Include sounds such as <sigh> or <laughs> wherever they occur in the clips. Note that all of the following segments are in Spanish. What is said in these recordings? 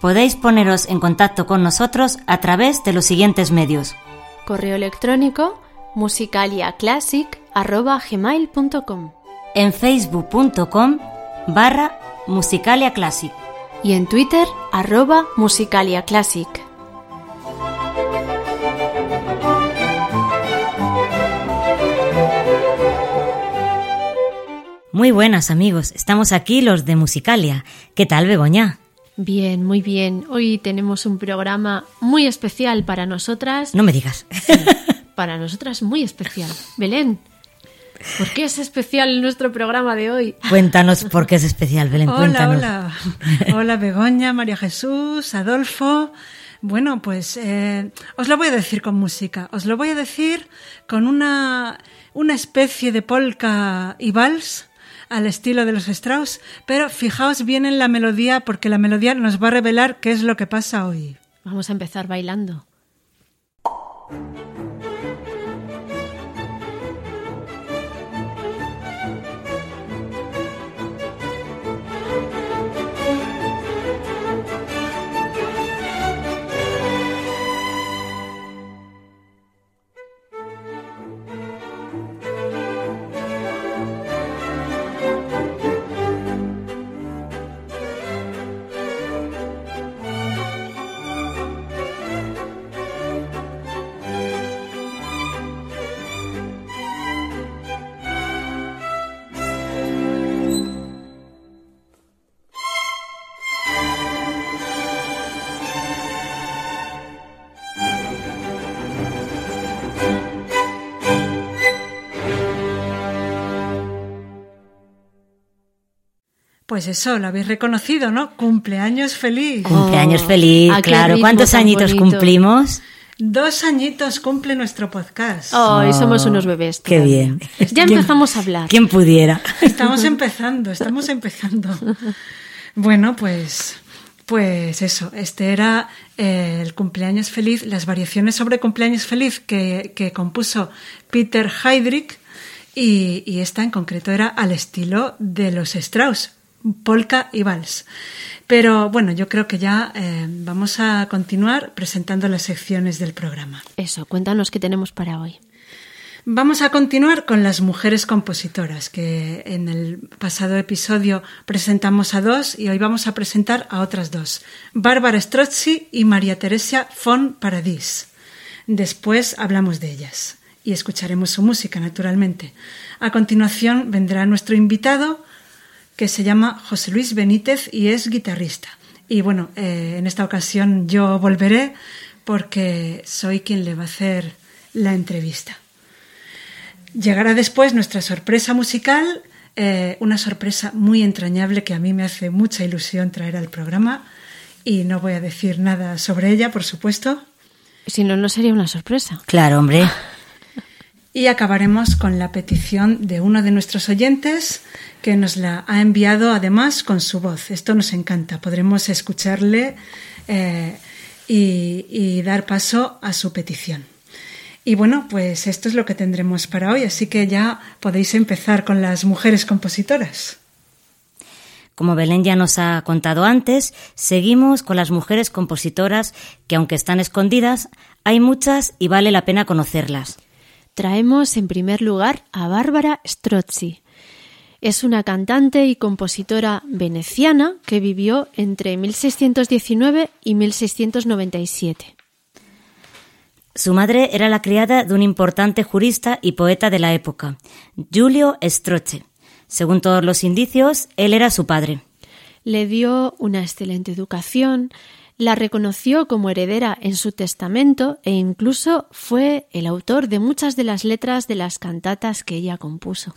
Podéis poneros en contacto con nosotros a través de los siguientes medios. Correo electrónico musicaliaclassic.gmail.com En facebook.com barra Musicalia Classic. y en Twitter arroba musicaliaclassic. Muy buenas amigos, estamos aquí los de Musicalia. ¿Qué tal Begoña? Bien, muy bien. Hoy tenemos un programa muy especial para nosotras. No me digas. Para nosotras muy especial. Belén, ¿por qué es especial nuestro programa de hoy? Cuéntanos por qué es especial, Belén. Hola, cuéntanos. hola. Hola, Begoña, María Jesús, Adolfo. Bueno, pues eh, os lo voy a decir con música. Os lo voy a decir con una, una especie de polka y vals al estilo de los Strauss, pero fijaos bien en la melodía porque la melodía nos va a revelar qué es lo que pasa hoy. Vamos a empezar bailando. Pues eso, lo habéis reconocido, ¿no? Cumpleaños feliz. Cumpleaños Oh, feliz, ¿a qué claro. ritmo ¿Cuántos añitos bonito? cumplimos? Dos añitos cumple nuestro podcast. Hoy somos unos bebés. Oh, Qué bien. <laughs> Ya ¿Quién- empezamos a hablar. ¿Quién pudiera? Estamos empezando, estamos empezando. Bueno, pues, pues eso, este era eh, el cumpleaños feliz, las variaciones sobre cumpleaños feliz que, que compuso Peter Heydrich y, y esta en concreto era al estilo de los Strauss, polka y vals. Pero bueno, yo creo que ya eh, vamos a continuar presentando las secciones del programa. Eso, cuéntanos qué tenemos para hoy. Vamos a continuar con las mujeres compositoras, que en el pasado episodio presentamos a dos y hoy vamos a presentar a otras dos, Bárbara Strozzi y María Teresa von Paradis. Después hablamos de ellas y escucharemos su música, naturalmente. A continuación vendrá nuestro invitado, que se llama José Luis Benítez y es guitarrista. Y bueno, eh, en esta ocasión yo volveré porque soy quien le va a hacer la entrevista. Llegará después nuestra sorpresa musical, eh, una sorpresa muy entrañable que a mí me hace mucha ilusión traer al programa y no voy a decir nada sobre ella, por supuesto. Si no, no sería una sorpresa. Claro, hombre. <laughs> Y acabaremos con la petición de uno de nuestros oyentes que nos la ha enviado además con su voz. Esto nos encanta. Podremos escucharle eh, y, y dar paso a su petición. Y bueno, pues esto es lo que tendremos para hoy, así que ya podéis empezar con las mujeres compositoras. Como Belén ya nos ha contado antes, seguimos con las mujeres compositoras que aunque están escondidas, hay muchas y vale la pena conocerlas. Traemos en primer lugar a Bárbara Strozzi. Es una cantante y compositora veneciana que vivió entre 1619 y 1697. Su madre era la criada de un importante jurista y poeta de la época, Giulio Strozzi. Según todos los indicios, él era su padre. Le dio una excelente educación, la reconoció como heredera en su testamento e incluso fue el autor de muchas de las letras de las cantatas que ella compuso.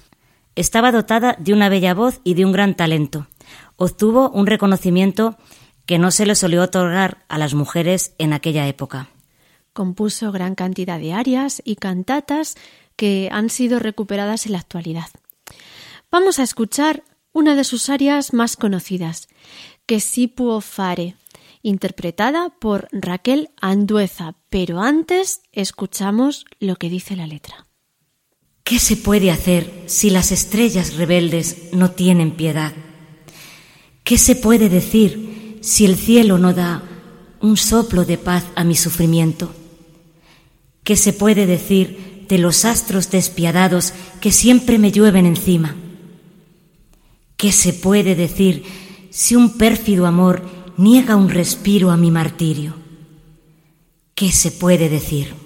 Estaba dotada de una bella voz y de un gran talento. Obtuvo un reconocimiento que no se le solió otorgar a las mujeres en aquella época. Compuso gran cantidad de arias y cantatas que han sido recuperadas en la actualidad. Vamos a escuchar una de sus arias más conocidas, Que si può fare, interpretada por Raquel Andueza, pero antes escuchamos lo que dice la letra. ¿Qué se puede hacer si las estrellas rebeldes no tienen piedad? ¿Qué se puede decir si el cielo no da un soplo de paz a mi sufrimiento? ¿Qué se puede decir de los astros despiadados que siempre me llueven encima? ¿Qué se puede decir si un pérfido amor niega un respiro a mi martirio? ¿Qué se puede decir?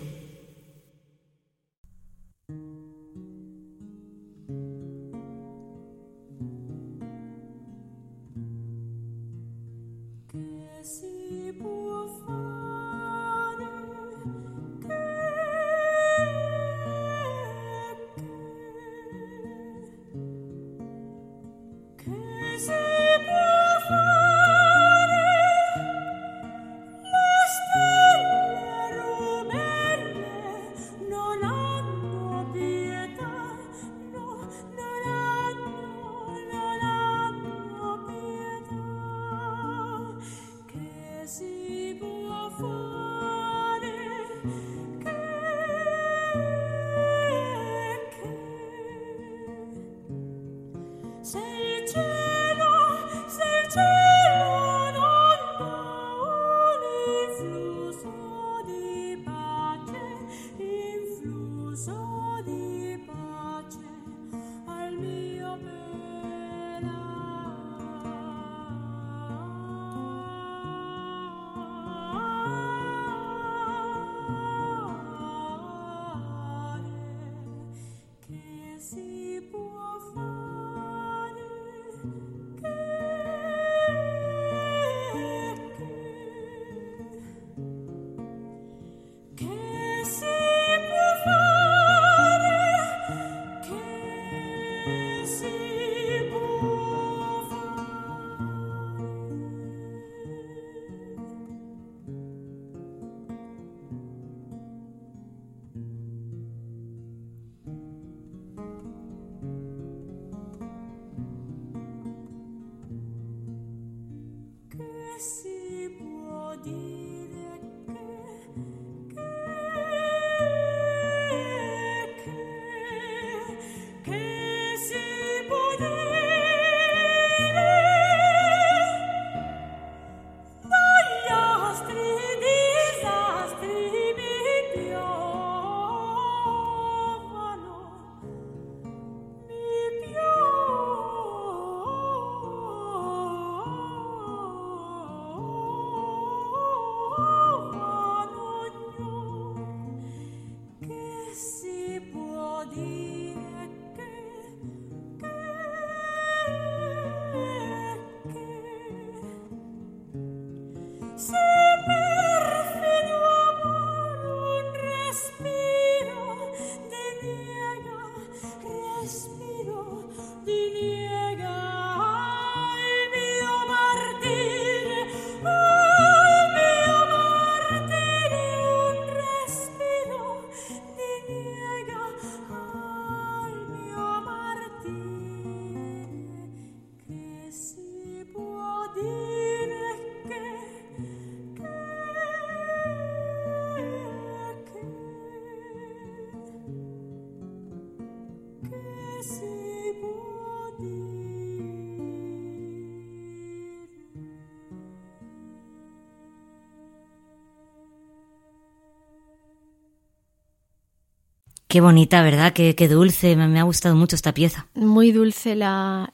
Qué bonita, ¿verdad? Qué, dulce. Me, ha gustado mucho esta pieza. Muy dulce la,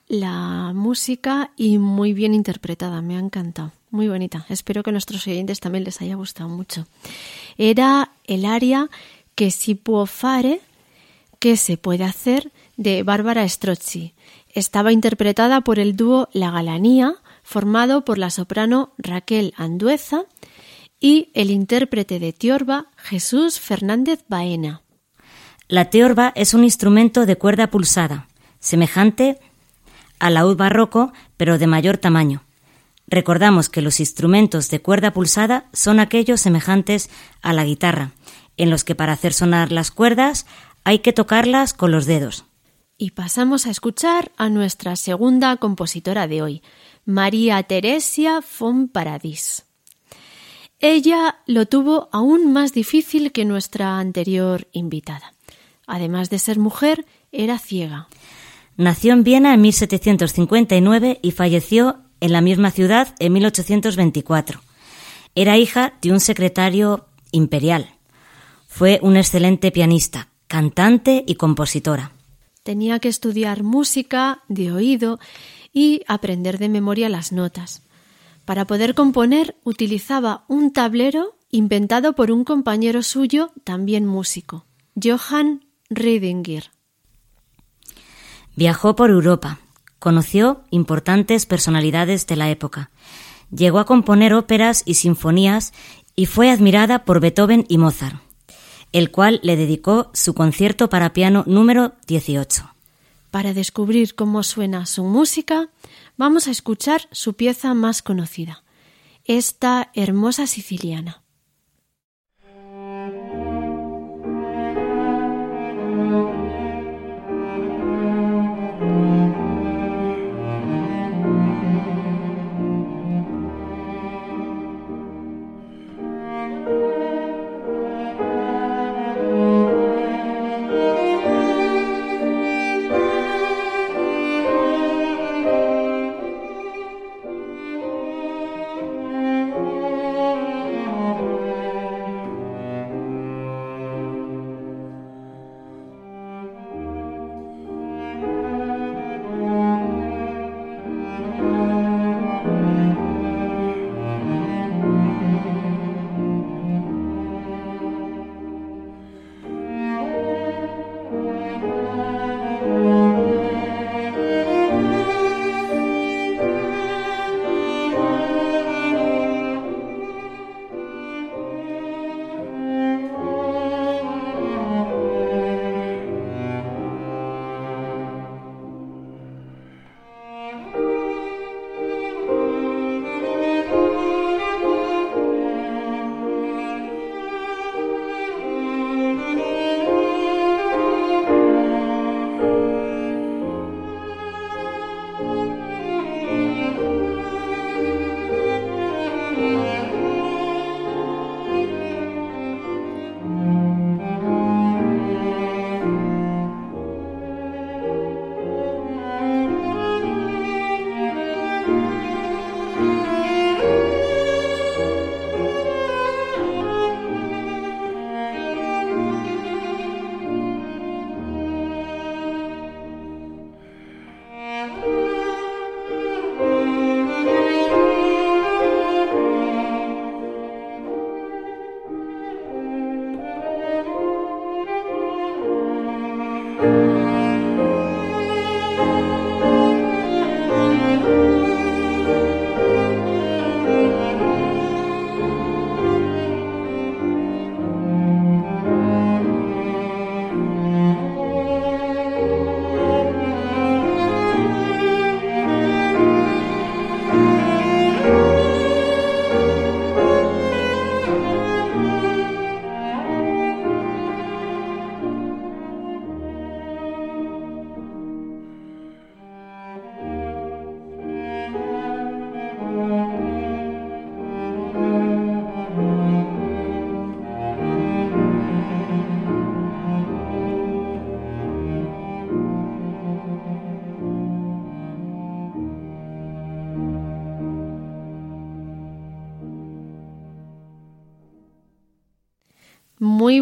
música y muy bien interpretada. Me ha encantado. Muy bonita. Espero que a nuestros oyentes también les haya gustado mucho. Era el aria que si può fare, que se puede hacer, de Bárbara Strozzi. Estaba interpretada por el dúo La Galanía, formado por la soprano Raquel Andueza y el intérprete de tiorba Jesús Fernández Baena. La teorba es un instrumento de cuerda pulsada, semejante al laúd barroco, pero de mayor tamaño. Recordamos que los instrumentos de cuerda pulsada son aquellos semejantes a la guitarra, en los que para hacer sonar las cuerdas hay que tocarlas con los dedos. Y pasamos a escuchar a nuestra segunda compositora de hoy, María Teresia von Paradis. Ella lo tuvo aún más difícil que nuestra anterior invitada. Además de ser mujer, era ciega. Nació en Viena en 1759 y falleció en la misma ciudad en 1824. Era hija de un secretario imperial. Fue un excelente pianista, cantante y compositora. Tenía que estudiar música de oído y aprender de memoria las notas. Para poder componer utilizaba un tablero inventado por un compañero suyo, también músico, Johann Riedinger. Viajó por Europa, conoció importantes personalidades de la época, llegó a componer óperas y sinfonías y fue admirada por Beethoven y Mozart, el cual le dedicó su concierto para piano número 18. Para descubrir cómo suena su música, vamos a escuchar su pieza más conocida, esta hermosa siciliana.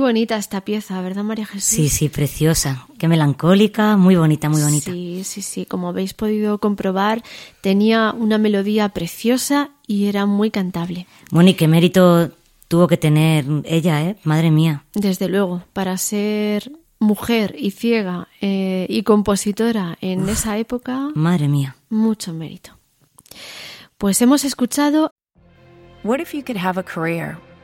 Bonita esta pieza, ¿verdad, María Jesús? Sí, sí, preciosa. Qué melancólica, muy bonita, muy bonita. Sí, sí, sí. Como habéis podido comprobar, tenía una melodía preciosa y era muy cantable. Bueno, y qué mérito tuvo que tener ella, ¿eh? Madre mía. Desde luego, para ser mujer y ciega eh, y compositora en esa época. Madre mía. Mucho mérito. Pues hemos escuchado. What if you could have a career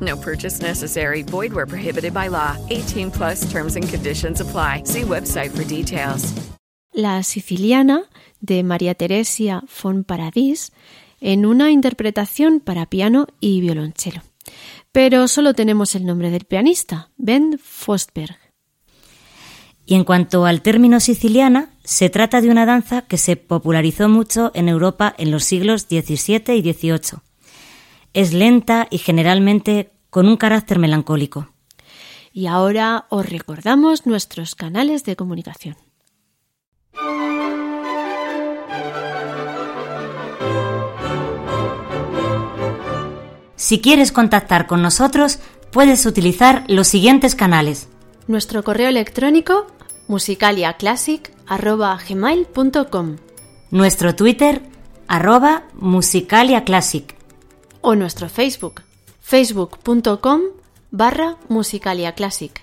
No purchase necessary. Void where prohibited by law. 18 plus terms and conditions apply. See website for details. La siciliana de María Teresia von Paradis en una interpretación para piano y violonchelo. Pero solo tenemos el nombre del pianista, Ben Fostberg. Y en cuanto al término siciliana, se trata de una danza que se popularizó mucho en Europa en los siglos XVII y XVIII. Es lenta y generalmente con un carácter melancólico. Y ahora os recordamos nuestros canales de comunicación. Si quieres contactar con nosotros, puedes utilizar los siguientes canales. Nuestro correo electrónico musicaliaclassic.gmail.com Nuestro Twitter, arroba musicaliaclassic. O nuestro Facebook, facebook.com barra musicaliaclassic.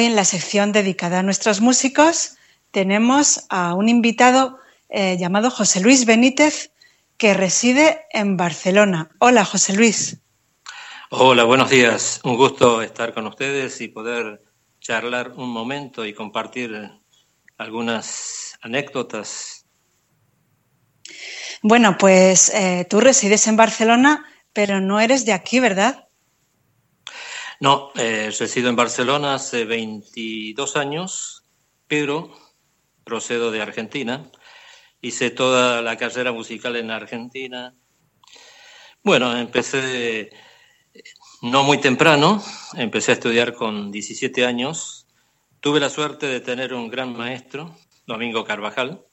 Hoy en la sección dedicada a nuestros músicos tenemos a un invitado eh, llamado José Luis Benítez que reside en Barcelona. Hola, José Luis. Hola, buenos días. Un gusto estar con ustedes y poder charlar un momento y compartir algunas anécdotas. Bueno, pues eh, tú resides en Barcelona, pero no eres de aquí, ¿verdad? No, eh, resido en Barcelona hace 22 años, pero procedo de Argentina. Hice toda la carrera musical en Argentina. Bueno, empecé no muy temprano, empecé a estudiar con 17 años. Tuve la suerte de tener un gran maestro, Domingo Carvajal,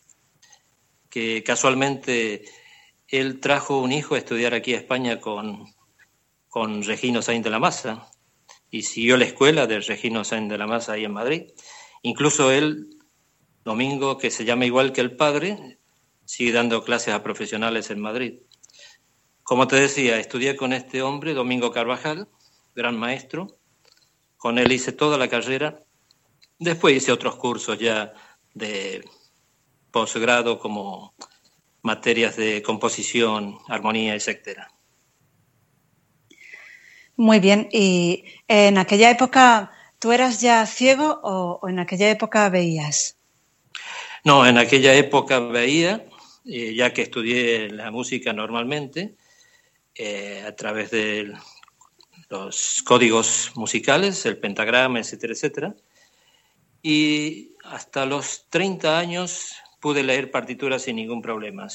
que casualmente él trajo un hijo a estudiar aquí a España con, con Regino Sainz de la Maza y siguió la escuela de Regino Sainz de la Maza ahí en Madrid. Incluso él, Domingo, que se llama igual que el padre, sigue dando clases a profesionales en Madrid. Como te decía, estudié con este hombre, Domingo Carvajal, gran maestro. Con él hice toda la carrera. Después hice otros cursos ya de posgrado como materias de composición, armonía, etcétera. Muy bien. ¿Y en aquella época tú eras ya ciego o, en aquella época veías? No, en aquella época veía, eh, ya que estudié la música normalmente. eh, a través de los códigos musicales, el pentagrama, etcétera, etcétera. Y hasta los 30 años pude leer partituras sin ningún problema.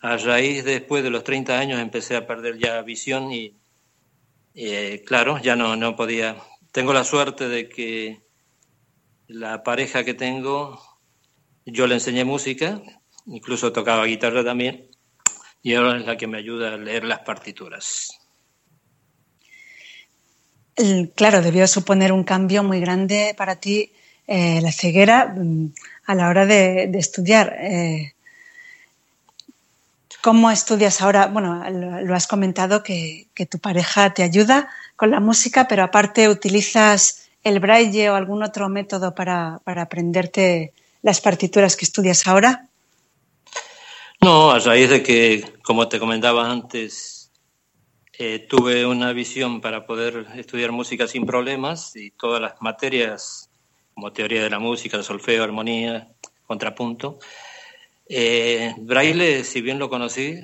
A raíz después de los 30 años empecé a perder ya visión y, eh, claro, ya no, no podía. Tengo la suerte de que la pareja que tengo, yo le enseñé música, incluso tocaba guitarra también, y ahora es la que me ayuda a leer las partituras. Claro, debió suponer un cambio muy grande para ti eh, la ceguera mm, a la hora de, estudiar. Eh, ¿Cómo estudias ahora? Bueno, lo, has comentado que, tu pareja te ayuda con la música, pero aparte utilizas el braille o algún otro método para, aprenderte las partituras que estudias ahora. No, a raíz de que, como te comentaba antes, eh, tuve una visión para poder estudiar música sin problemas y todas las materias como teoría de la música, solfeo, armonía, contrapunto. Eh, braille, si bien lo conocí,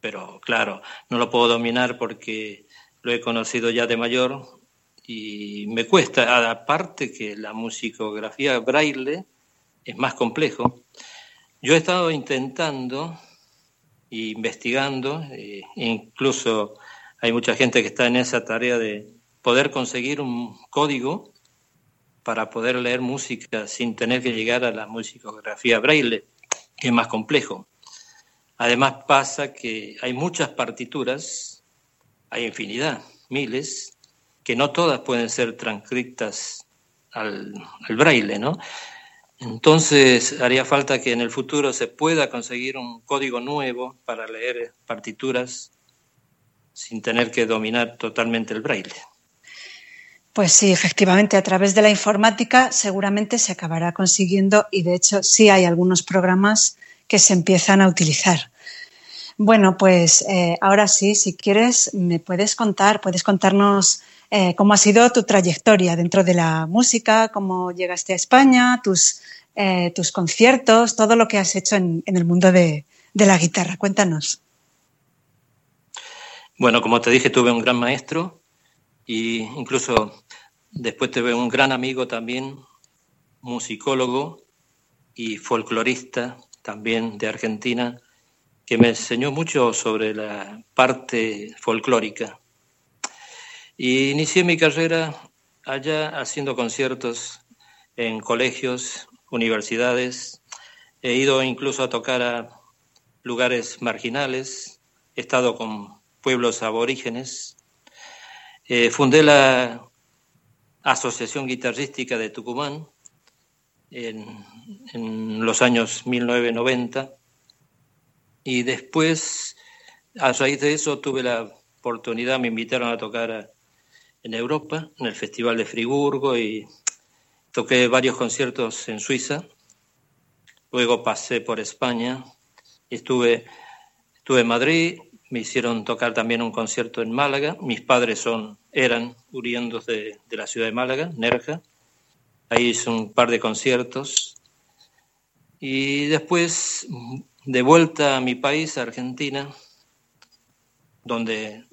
pero claro, no lo puedo dominar porque lo he conocido ya de mayor y me cuesta, aparte que la musicografía braille es más complejo. Yo he estado intentando e investigando, e incluso hay mucha gente que está en esa tarea de poder conseguir un código para poder leer música sin tener que llegar a la musicografía braille, que es más complejo. Además pasa que hay muchas partituras, hay infinidad, miles, que no todas pueden ser transcritas al, al braille, ¿no? Entonces haría falta que en el futuro se pueda conseguir un código nuevo para leer partituras sin tener que dominar totalmente el braille. Pues sí, efectivamente, a través de la informática seguramente se acabará consiguiendo y de hecho sí hay algunos programas que se empiezan a utilizar. Bueno, pues eh, ahora sí, si quieres, me puedes contar, puedes contarnos eh, cómo ha sido tu trayectoria dentro de la música, cómo llegaste a España, tus, eh, tus conciertos, todo lo que has hecho en, en el mundo de, de la guitarra. Cuéntanos. Bueno, como te dije, tuve un gran maestro y incluso después tuve un gran amigo también, musicólogo y folclorista también de Argentina, que me enseñó mucho sobre la parte folclórica. Y inicié mi carrera allá haciendo conciertos en colegios, universidades. He ido incluso a tocar a lugares marginales. He estado con pueblos aborígenes eh, fundé la Asociación Guitarrística de Tucumán en, los años 1990 y después, a raíz de eso, tuve la oportunidad, me invitaron a tocar en Europa, en el Festival de Friburgo y toqué varios conciertos en Suiza. Luego pasé por España, estuve, estuve en Madrid, me hicieron tocar también un concierto en Málaga. Mis padres son, eran oriundos de, de la ciudad de Málaga, Nerja. Ahí hice un par de conciertos. Y después, de vuelta a mi país, Argentina, donde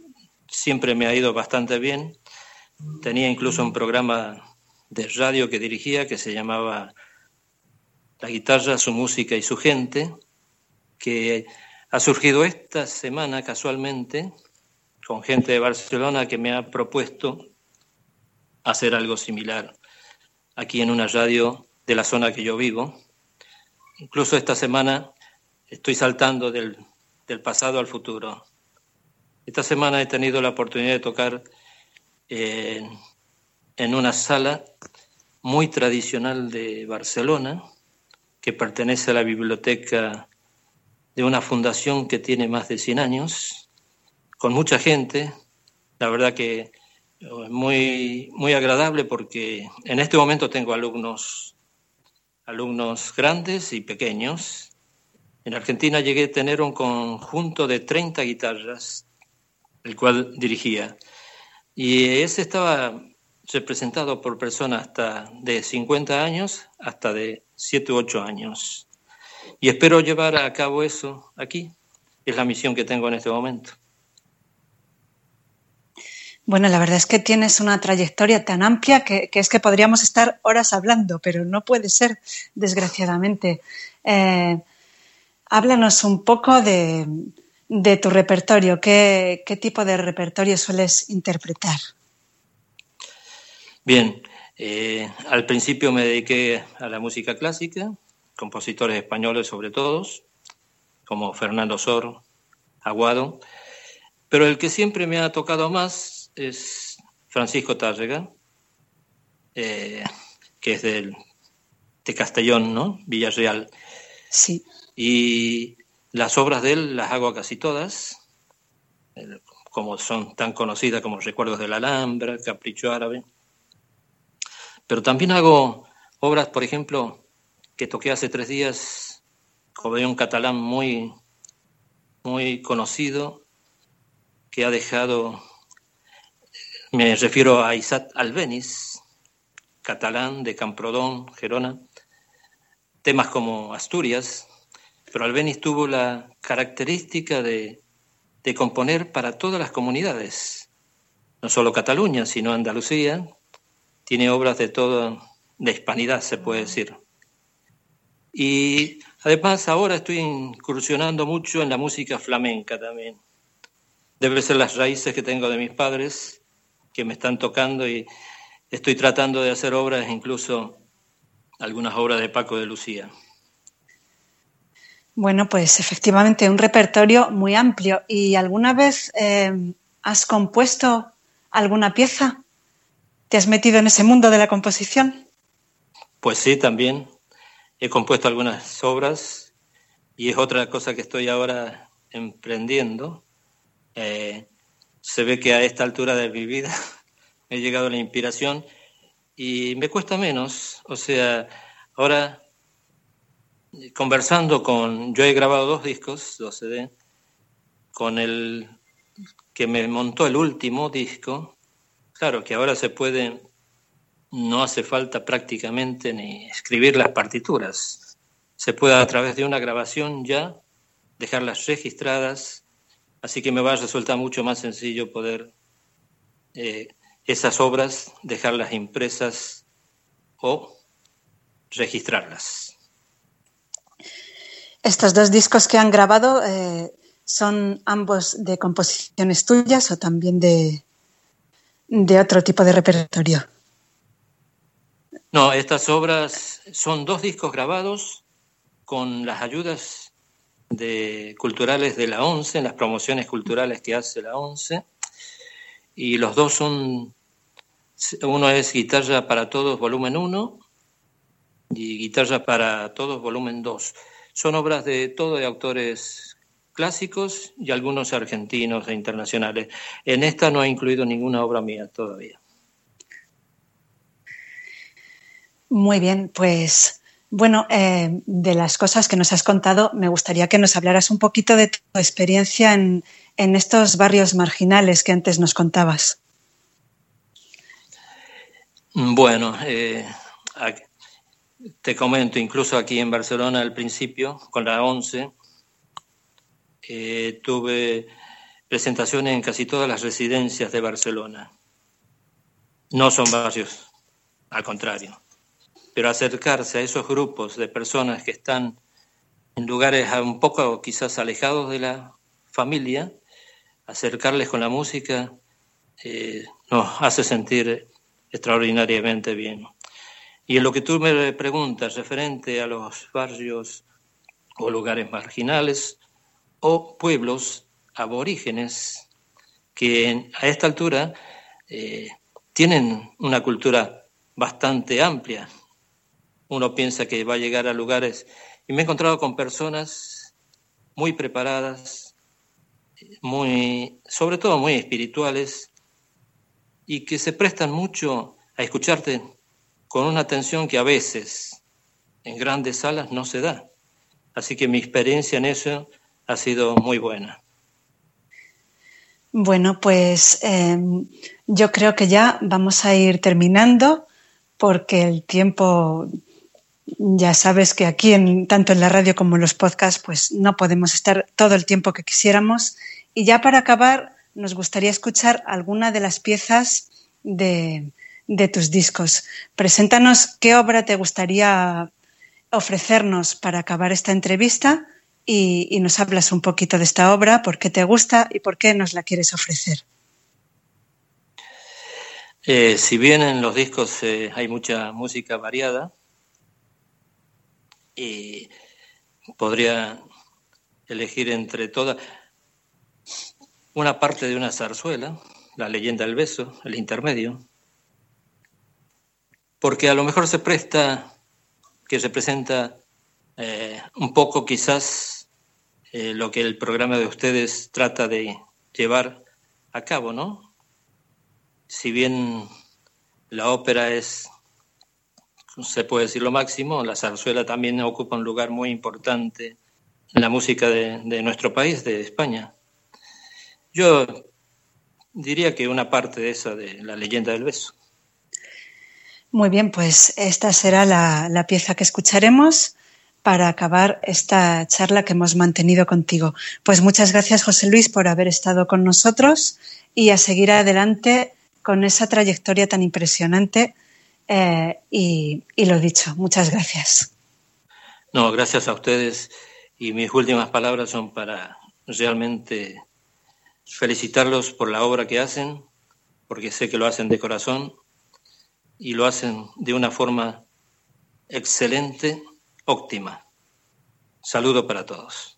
siempre me ha ido bastante bien. Tenía incluso un programa de radio que dirigía que se llamaba La guitarra, su música y su gente, que ha surgido esta semana casualmente con gente de Barcelona que me ha propuesto hacer algo similar aquí en una radio de la zona que yo vivo. Incluso esta semana estoy saltando del, pasado al futuro. Esta semana he tenido la oportunidad de tocar en una sala muy tradicional de Barcelona que pertenece a la biblioteca de una fundación que tiene más de 100 años, con mucha gente. La verdad que eh, muy, muy agradable porque en este momento tengo alumnos, alumnos grandes y pequeños. En Argentina llegué a tener un conjunto de 30 guitarras, el cual dirigía. Y ese estaba representado por personas hasta de 50 años hasta de 7 u 8 años. Y espero llevar a cabo eso aquí, es la misión que tengo en este momento. Bueno, la verdad es que tienes una trayectoria tan amplia que, es que podríamos estar horas hablando, pero no puede ser, desgraciadamente. Eh, háblanos un poco de, tu repertorio. ¿Qué, tipo de repertorio sueles interpretar? Bien, eh, al principio me dediqué a la música clásica, compositores españoles sobre todo, como Fernando Sor, Aguado, pero el que siempre me ha tocado más es Francisco Tárrega, eh, que es del, de Castellón, ¿no? Villarreal. Sí. Y las obras de él las hago casi todas, como son tan conocidas como Recuerdos de la Alhambra, Capricho Árabe. Pero también hago obras, por ejemplo, que toqué hace tres días, un catalán muy, muy conocido, que ha dejado me refiero a Isaac Albeniz, catalán de Camprodón, Gerona, temas como Asturias, pero Albeniz tuvo la característica de, componer para todas las comunidades, no solo Cataluña, sino Andalucía, tiene obras de toda, de hispanidad se puede decir. Y además ahora estoy incursionando mucho en la música flamenca también. Debe ser las raíces que tengo de mis padres que me están tocando y estoy tratando de hacer obras, incluso algunas obras de Paco de Lucía. Bueno, pues efectivamente un repertorio muy amplio. ¿Y alguna vez eh, has compuesto alguna pieza? ¿Te has metido en ese mundo de la composición? Pues sí, también. He compuesto algunas obras y es otra cosa que estoy ahora emprendiendo. Eh, se ve que a esta altura de mi vida <laughs> he llegado a la inspiración y me cuesta menos. O sea, ahora conversando con, yo he grabado dos discos, dos CD, con el que me montó el último disco, claro que ahora se puede, no hace falta prácticamente ni escribir las partituras, se puede a través de una grabación ya dejarlas registradas Así que me va a resultar mucho más sencillo poder eh, esas obras dejarlas impresas o registrarlas. Estos dos discos que han grabado eh, son ambos de composiciones tuyas o también de, de otro tipo de repertorio. No, estas obras son dos discos grabados con las ayudas de culturales de la ONCE, en las promociones culturales que hace la ONCE. Y los dos son, uno es Guitarra para Todos, volumen 1, y Guitarra para Todos, volumen 2. Son obras de todo de autores clásicos y algunos argentinos e internacionales. En esta no he incluido ninguna obra mía todavía. Muy bien, pues bueno, eh, de las cosas que nos has contado, me gustaría que nos hablaras un poquito de tu experiencia en, estos barrios marginales que antes nos contabas. Bueno, eh, te comento, incluso aquí en Barcelona al principio, con la ONCE, eh, tuve presentaciones en casi todas las residencias de Barcelona. No son barrios, al contrario pero acercarse a esos grupos de personas que están en lugares un poco quizás alejados de la familia, acercarles con la música eh, nos hace sentir extraordinariamente bien. Y en lo que tú me preguntas referente a los barrios o lugares marginales o pueblos aborígenes que a esta altura eh, tienen una cultura bastante amplia, uno piensa que va a llegar a lugares y me he encontrado con personas muy preparadas, muy, sobre todo muy espirituales y que se prestan mucho a escucharte con una atención que a veces en grandes salas no se da. Así que mi experiencia en eso ha sido muy buena. Bueno, pues em, yo creo que ya vamos a ir terminando porque el tiempo Ya sabes que aquí, en, tanto en la radio como en los podcasts, pues no podemos estar todo el tiempo que quisiéramos. Y ya para acabar, nos gustaría escuchar alguna de las piezas de, de tus discos. Preséntanos qué obra te gustaría ofrecernos para acabar esta entrevista y, nos hablas un poquito de esta obra, por qué te gusta y por qué nos la quieres ofrecer. Eh, si bien en los discos eh, hay mucha música variada, y podría elegir entre todas una parte de una zarzuela, la leyenda del beso, el intermedio, porque a lo mejor se presta que se presenta eh, un poco quizás eh, lo que el programa de ustedes trata de llevar a cabo, ¿no? Si bien la ópera es, se puede decir lo máximo, la zarzuela también ocupa un lugar muy importante en la música de, nuestro país, de España. Yo diría que una parte de esa de la leyenda del beso. Muy bien, pues esta será la, la pieza que escucharemos para acabar esta charla que hemos mantenido contigo. Pues muchas gracias, José Luis, por haber estado con nosotros y a seguir adelante con esa trayectoria tan impresionante. Eh, y, y lo dicho, muchas gracias. No, gracias a ustedes. Y mis últimas palabras son para realmente felicitarlos por la obra que hacen, porque sé que lo hacen de corazón y lo hacen de una forma excelente óptima. Saludo para todos.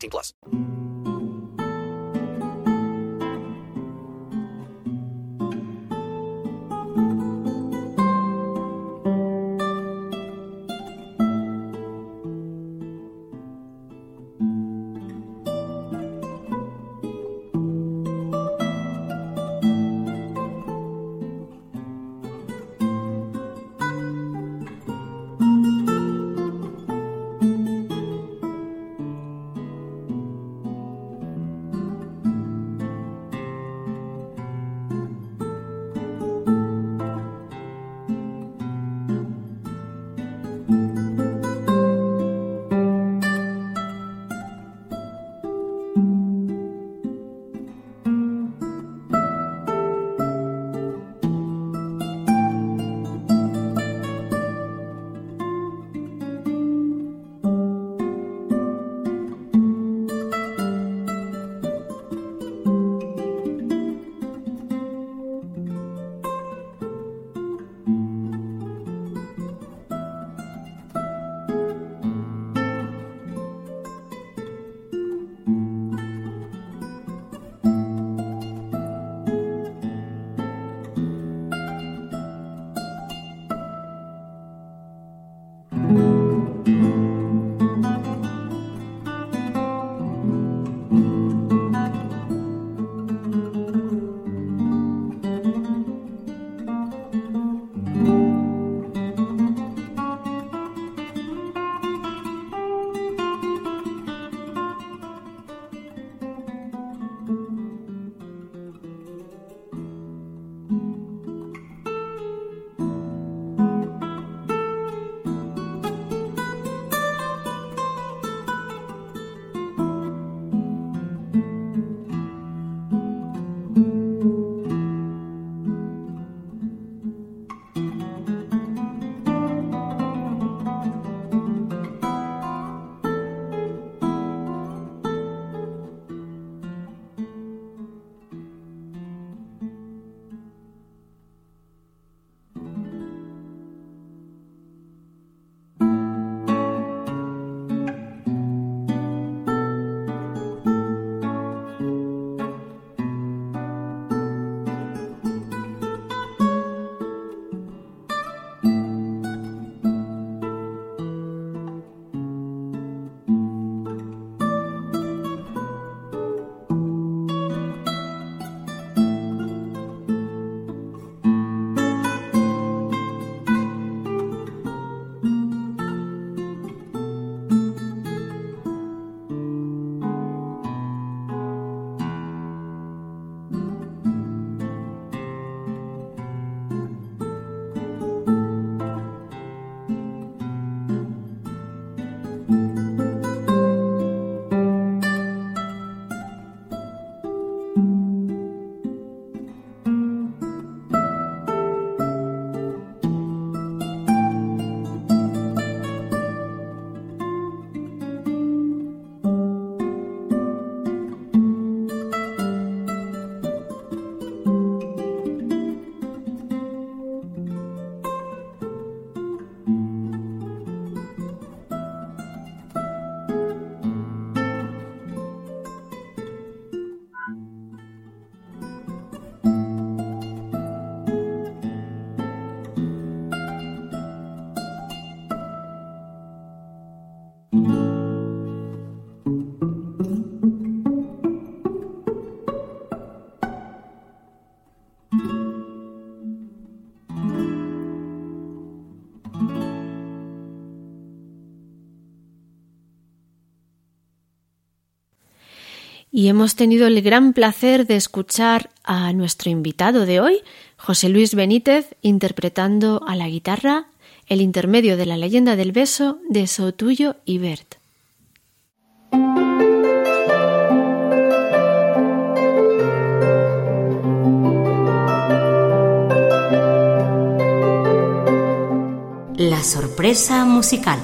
plus. Y hemos tenido el gran placer de escuchar a nuestro invitado de hoy, José Luis Benítez, interpretando a la guitarra el intermedio de la leyenda del beso de Sotuyo y Bert. La sorpresa musical.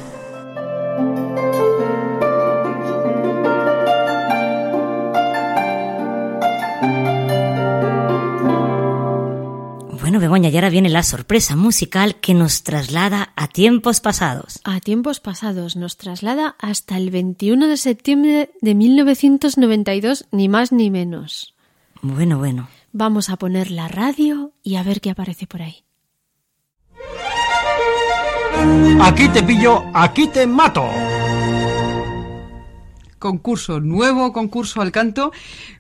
Bueno, Begoña, y ahora viene la sorpresa musical que nos traslada a tiempos pasados. A tiempos pasados nos traslada hasta el 21 de septiembre de 1992, ni más ni menos. Bueno, bueno. Vamos a poner la radio y a ver qué aparece por ahí. Aquí te pillo, aquí te mato. Concurso, nuevo concurso al canto,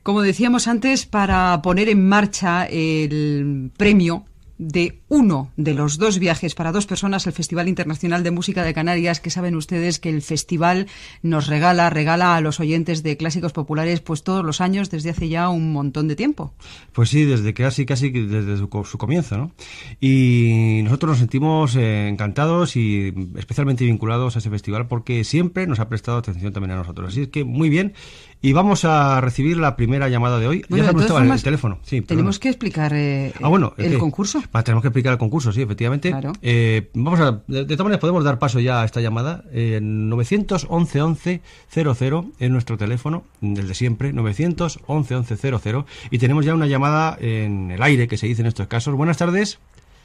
como decíamos antes, para poner en marcha el premio de uno de los dos viajes para dos personas al Festival Internacional de Música de Canarias, que saben ustedes que el festival nos regala, regala a los oyentes de clásicos populares pues todos los años desde hace ya un montón de tiempo. Pues sí, desde casi casi desde su, comienzo, ¿no? Y nosotros nos sentimos eh, encantados y especialmente vinculados a ese festival porque siempre nos ha prestado atención también a nosotros. Así es que muy bien y vamos a recibir la primera llamada de hoy. Bueno, ya se todas el formas, teléfono. Sí, Tenemos que explicar eh, Ah, bueno, el concurso. Ah, tenemos que explicar el concurso, sí, efectivamente. Claro. Eh, vamos a, de, de todas maneras, podemos dar paso ya a esta llamada. Eh, 911 11 00 es nuestro teléfono, el de siempre, 911 11 00. Y tenemos ya una llamada en el aire, que se dice en estos casos. Buenas tardes.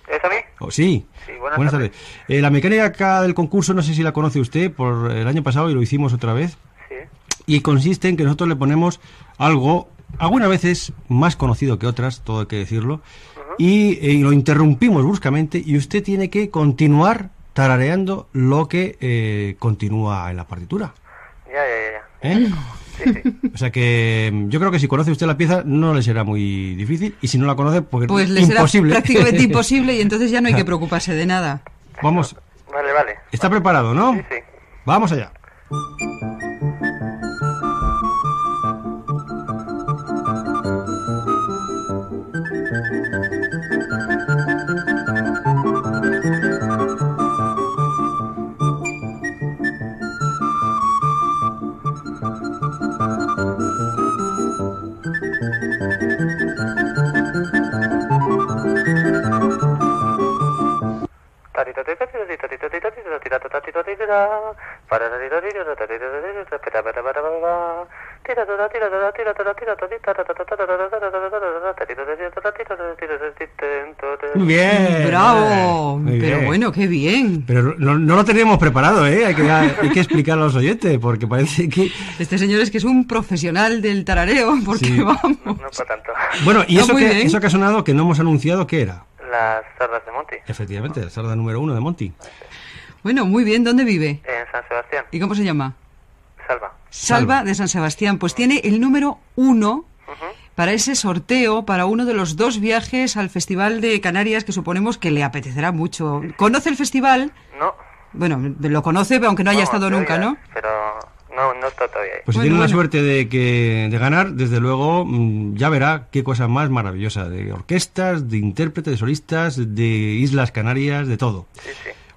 ¿Es a mí? Oh, sí. Sí, buenas tardes. Eh, la mecánica del concurso, no sé si la conoce usted, por el año pasado y lo hicimos otra vez. Y consiste en que nosotros le ponemos algo, algunas veces más conocido que otras, todo hay que decirlo, y, eh, lo interrumpimos bruscamente y usted tiene que continuar tarareando lo que eh, continúa en la partitura. Ya, ya, ya. ¿eh? Sí, sí. O sea que mm, yo creo que si conoce usted la pieza no le será muy difícil y si no la conoce pues, Pues le imposible. será prácticamente <laughs> imposible y entonces ya no hay que <laughs> preocuparse de nada. Vamos, Vale, vale. ¿está preparado, no? Sí, sí. Vamos allá. Bien. ¡Bravo! Muy Pero bien. bueno, qué bien. Pero no, no lo teníamos preparado, ¿eh? Hay que, hay que explicar a los oyentes, porque parece que... Este señor es que es un profesional del tarareo, porque Sí. vamos. No para tanto. Bueno, y No, eso que, bien. eso que ha sonado, que no hemos anunciado, ¿qué era? Las sardas de Monty. Efectivamente, la sarda número uno de Monty. Bueno, muy bien. ¿Dónde vive? En San Sebastián. ¿Y cómo se llama? Salva. Salva de San Sebastián. Pues tiene el número uno para ese sorteo, para uno de los dos viajes al Festival de Canarias que suponemos que le apetecerá mucho. ¿Conoce el festival? No. Bueno, lo conoce, pero aunque no haya Vamos, estado nunca, ¿no? Pero no, no está todavía ahí. Pues si Bueno, tiene la bueno. suerte de, que, de ganar, desde luego mm, ya verá qué cosa más maravillosa, de orquestas, de intérpretes, de solistas, de Islas Canarias, de todo.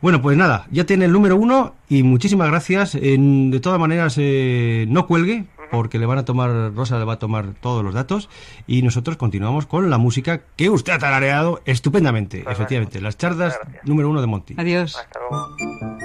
Bueno, pues nada, ya tiene el número uno y muchísimas gracias. En- de todas maneras, eh, no cuelgue, porque le van a tomar, Rosa le va a tomar todos los datos y nosotros continuamos con la música que usted ha tarareado estupendamente, efectivamente. Las chardas número uno de Monty. Adiós. Hasta luego.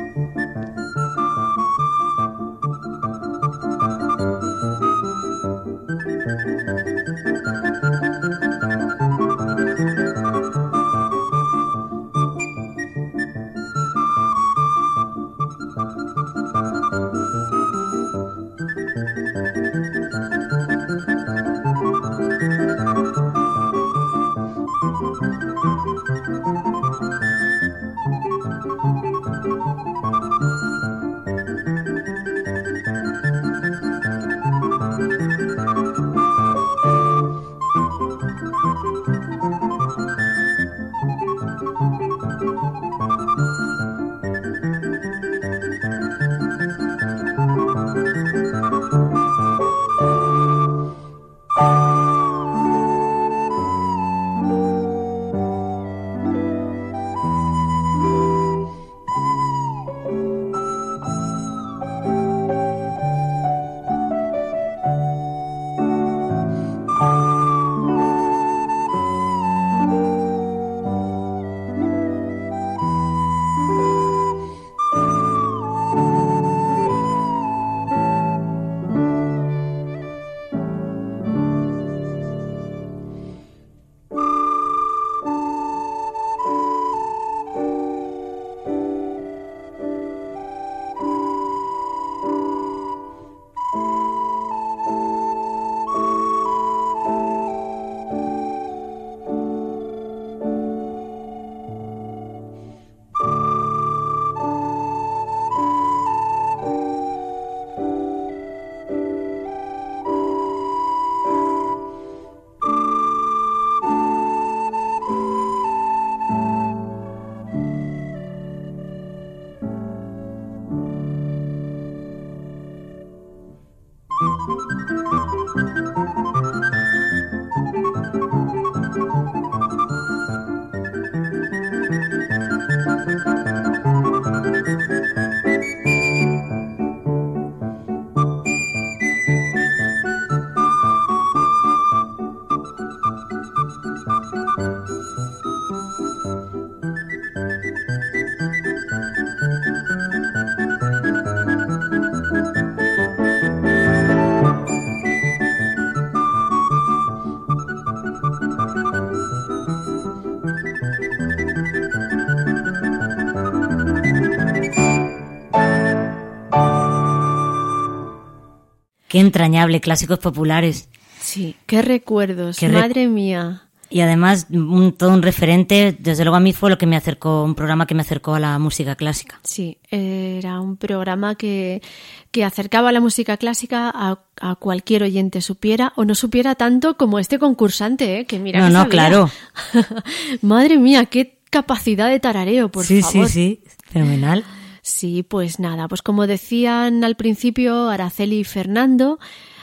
Qué entrañable, clásicos populares. Sí, qué recuerdos, Qué re- madre mía. Y además, un- todo un referente, desde luego a mí fue lo que me acercó, un programa que me acercó a la música clásica. Sí, era un programa que, que acercaba la música clásica a, a cualquier oyente supiera o no supiera tanto como este concursante, ¿eh? que mira No, que no, sabía. claro. <laughs> Madre mía, qué capacidad de tarareo, por sí, favor. sí, sí, fenomenal. Sí, pues nada, pues como decían al principio Araceli y Fernando,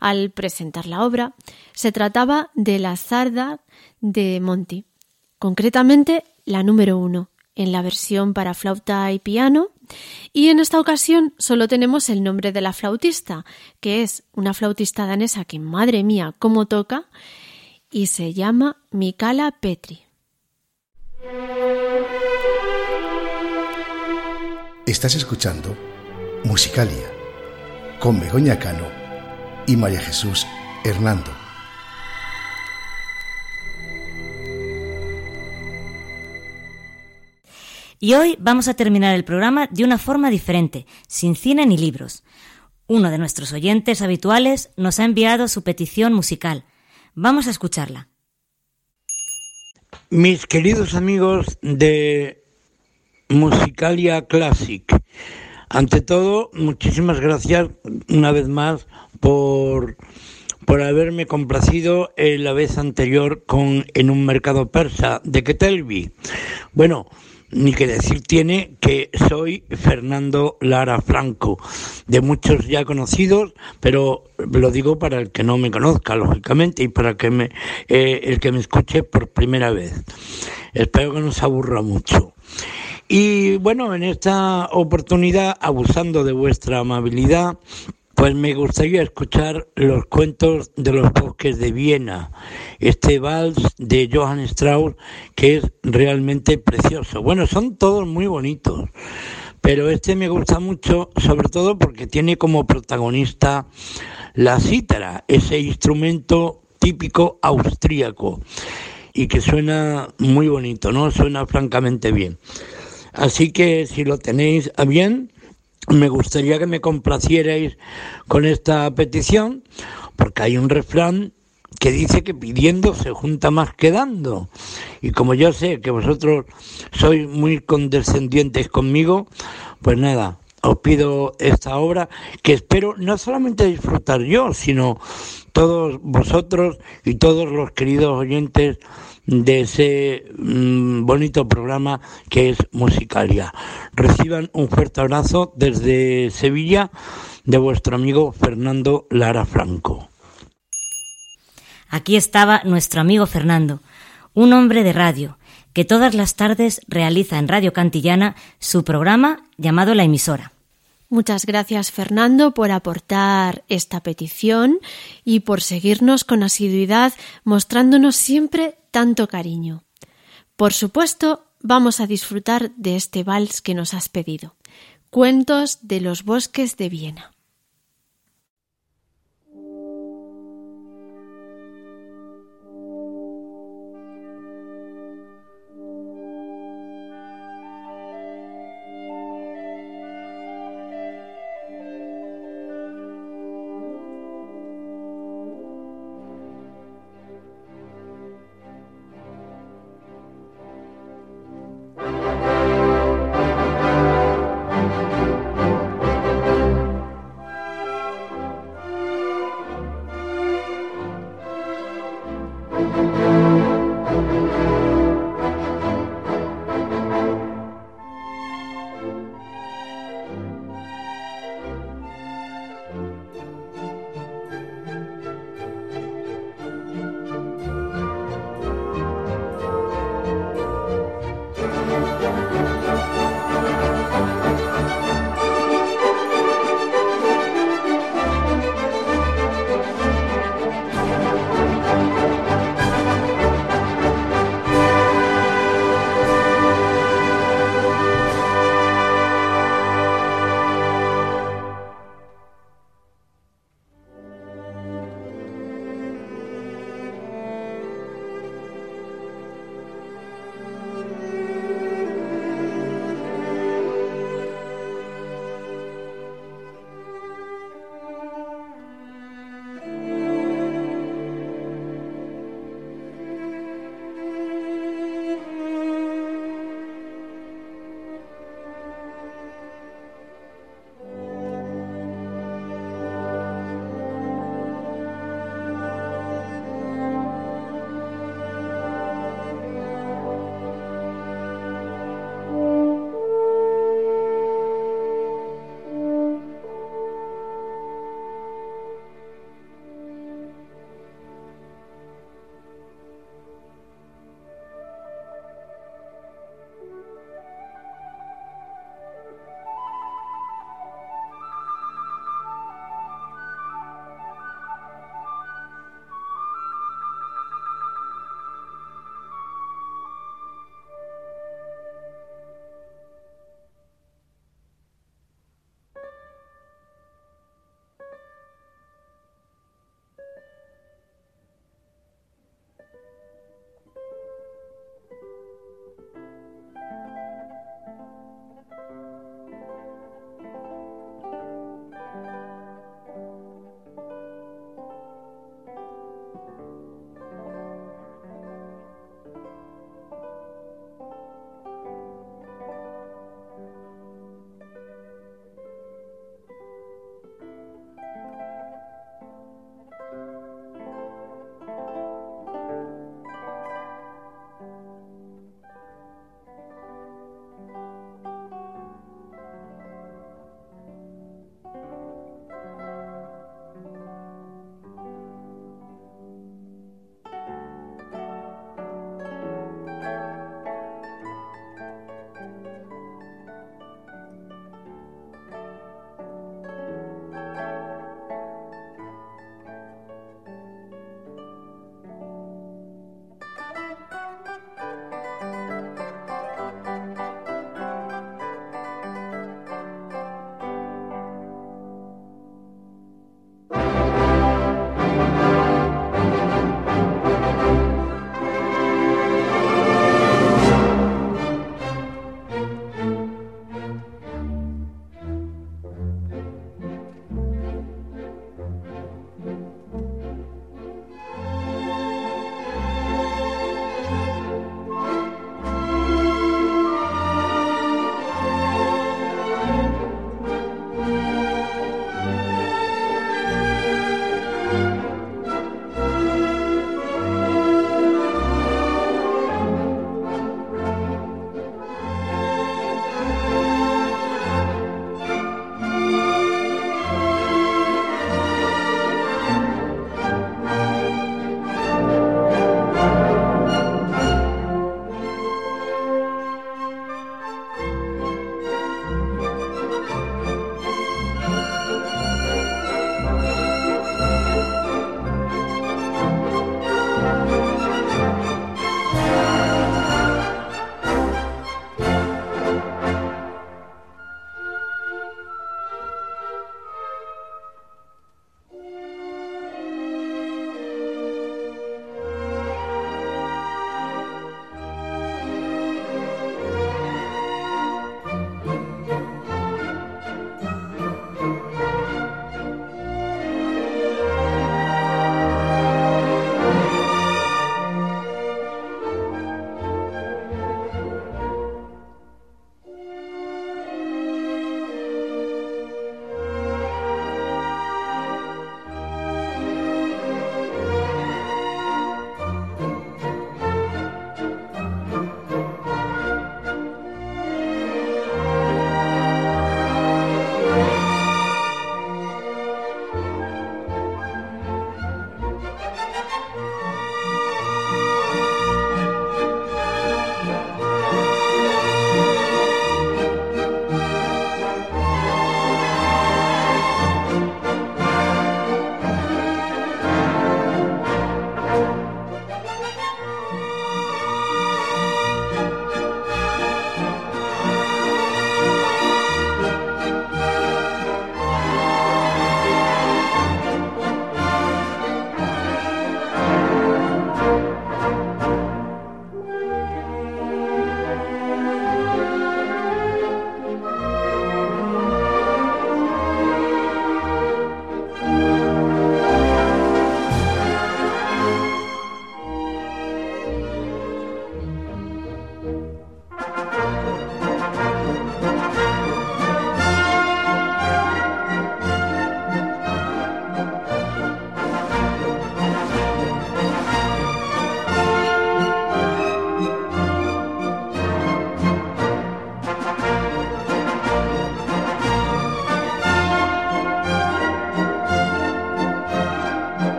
al presentar la obra, se trataba de la zarda de Monti, concretamente la número uno, en la versión para flauta y piano, y en esta ocasión solo tenemos el nombre de la flautista, que es una flautista danesa que, madre mía, cómo toca, y se llama Mikala Petri. Estás escuchando Musicalia con Begoña Cano y María Jesús Hernando. Y hoy vamos a terminar el programa de una forma diferente, sin cine ni libros. Uno de nuestros oyentes habituales nos ha enviado su petición musical. Vamos a escucharla. Mis queridos amigos de Musicalia Classic, ante todo, muchísimas gracias una vez más por, por haberme complacido en la vez anterior con En un mercado persa de Ketelvi. Bueno, ni que decir tiene que soy Fernando Lara Franco, de muchos ya conocidos, pero lo digo para el que no me conozca, lógicamente, y para que me, eh, el que me escuche por primera vez. Espero que no se aburra mucho. Y bueno, en esta oportunidad, abusando de vuestra amabilidad, pues me gustaría escuchar los cuentos de los bosques de Viena, este vals de Johann Strauss que es realmente precioso. Bueno, son todos muy bonitos, pero este me gusta mucho, sobre todo porque tiene como protagonista la cítara, ese instrumento típico austríaco y que suena muy bonito, ¿no? Suena francamente bien. Así que si lo tenéis a bien, me gustaría que me complacierais con esta petición, porque hay un refrán que dice que pidiendo se junta más que dando. Y como yo sé que vosotros sois muy condescendientes conmigo, pues nada, os pido esta obra que espero no solamente disfrutar yo, sino todos vosotros y todos los queridos oyentes de ese mm, bonito programa que es Musicalia. Reciban un fuerte abrazo desde Sevilla de vuestro amigo Fernando Lara Franco. Aquí estaba nuestro amigo Fernando, un hombre de radio, que todas las tardes realiza en Radio Cantillana su programa llamado La emisora. Muchas gracias Fernando por aportar esta petición y por seguirnos con asiduidad mostrándonos siempre tanto cariño. Por supuesto, vamos a disfrutar de este vals que nos has pedido. Cuentos de los bosques de Viena.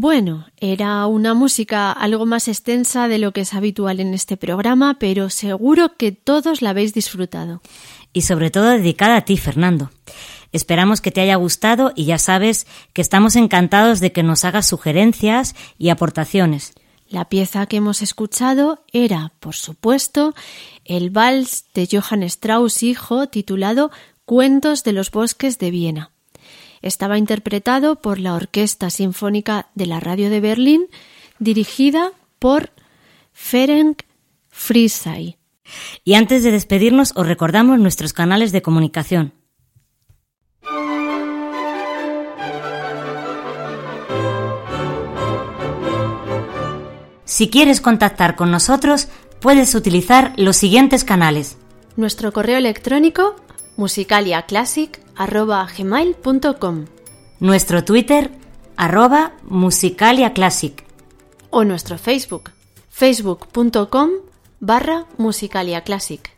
Bueno, era una música algo más extensa de lo que es habitual en este programa, pero seguro que todos la habéis disfrutado. Y sobre todo dedicada a ti, Fernando. Esperamos que te haya gustado y ya sabes que estamos encantados de que nos hagas sugerencias y aportaciones. La pieza que hemos escuchado era, por supuesto, el vals de Johann Strauss hijo titulado Cuentos de los bosques de Viena. Estaba interpretado por la Orquesta Sinfónica de la Radio de Berlín, dirigida por Ferenc Frisay. Y antes de despedirnos, os recordamos nuestros canales de comunicación. Si quieres contactar con nosotros, puedes utilizar los siguientes canales. Nuestro correo electrónico musicaliaclassic.gmail.com Nuestro Twitter, arroba musicaliaclassic. O nuestro Facebook, facebook.com barra musicaliaclassic.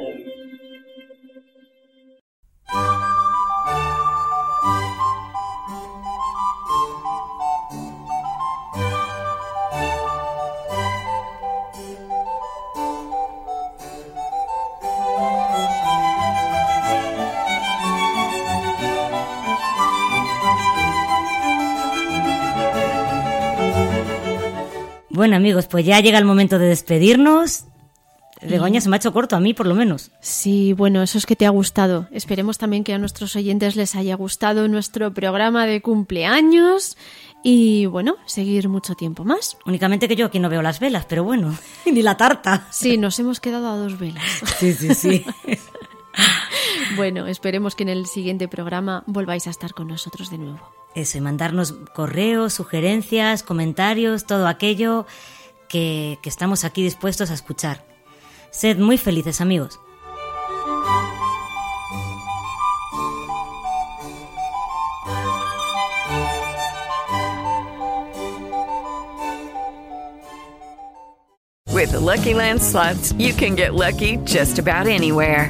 Bueno amigos, pues ya llega el momento de despedirnos. Begoña se me ha hecho corto a mí, por lo menos. Sí, bueno, eso es que te ha gustado. Esperemos también que a nuestros oyentes les haya gustado nuestro programa de cumpleaños y, bueno, seguir mucho tiempo más. Únicamente que yo aquí no veo las velas, pero bueno, <laughs> ni la tarta. Sí, nos hemos quedado a dos velas. Sí, sí, sí. <laughs> bueno, esperemos que en el siguiente programa volváis a estar con nosotros de nuevo. Eso, y mandarnos correos, sugerencias, comentarios, todo aquello que, que estamos aquí dispuestos a escuchar. Sed muy felices, amigos. With the Lucky Land slots, you can get lucky just about anywhere.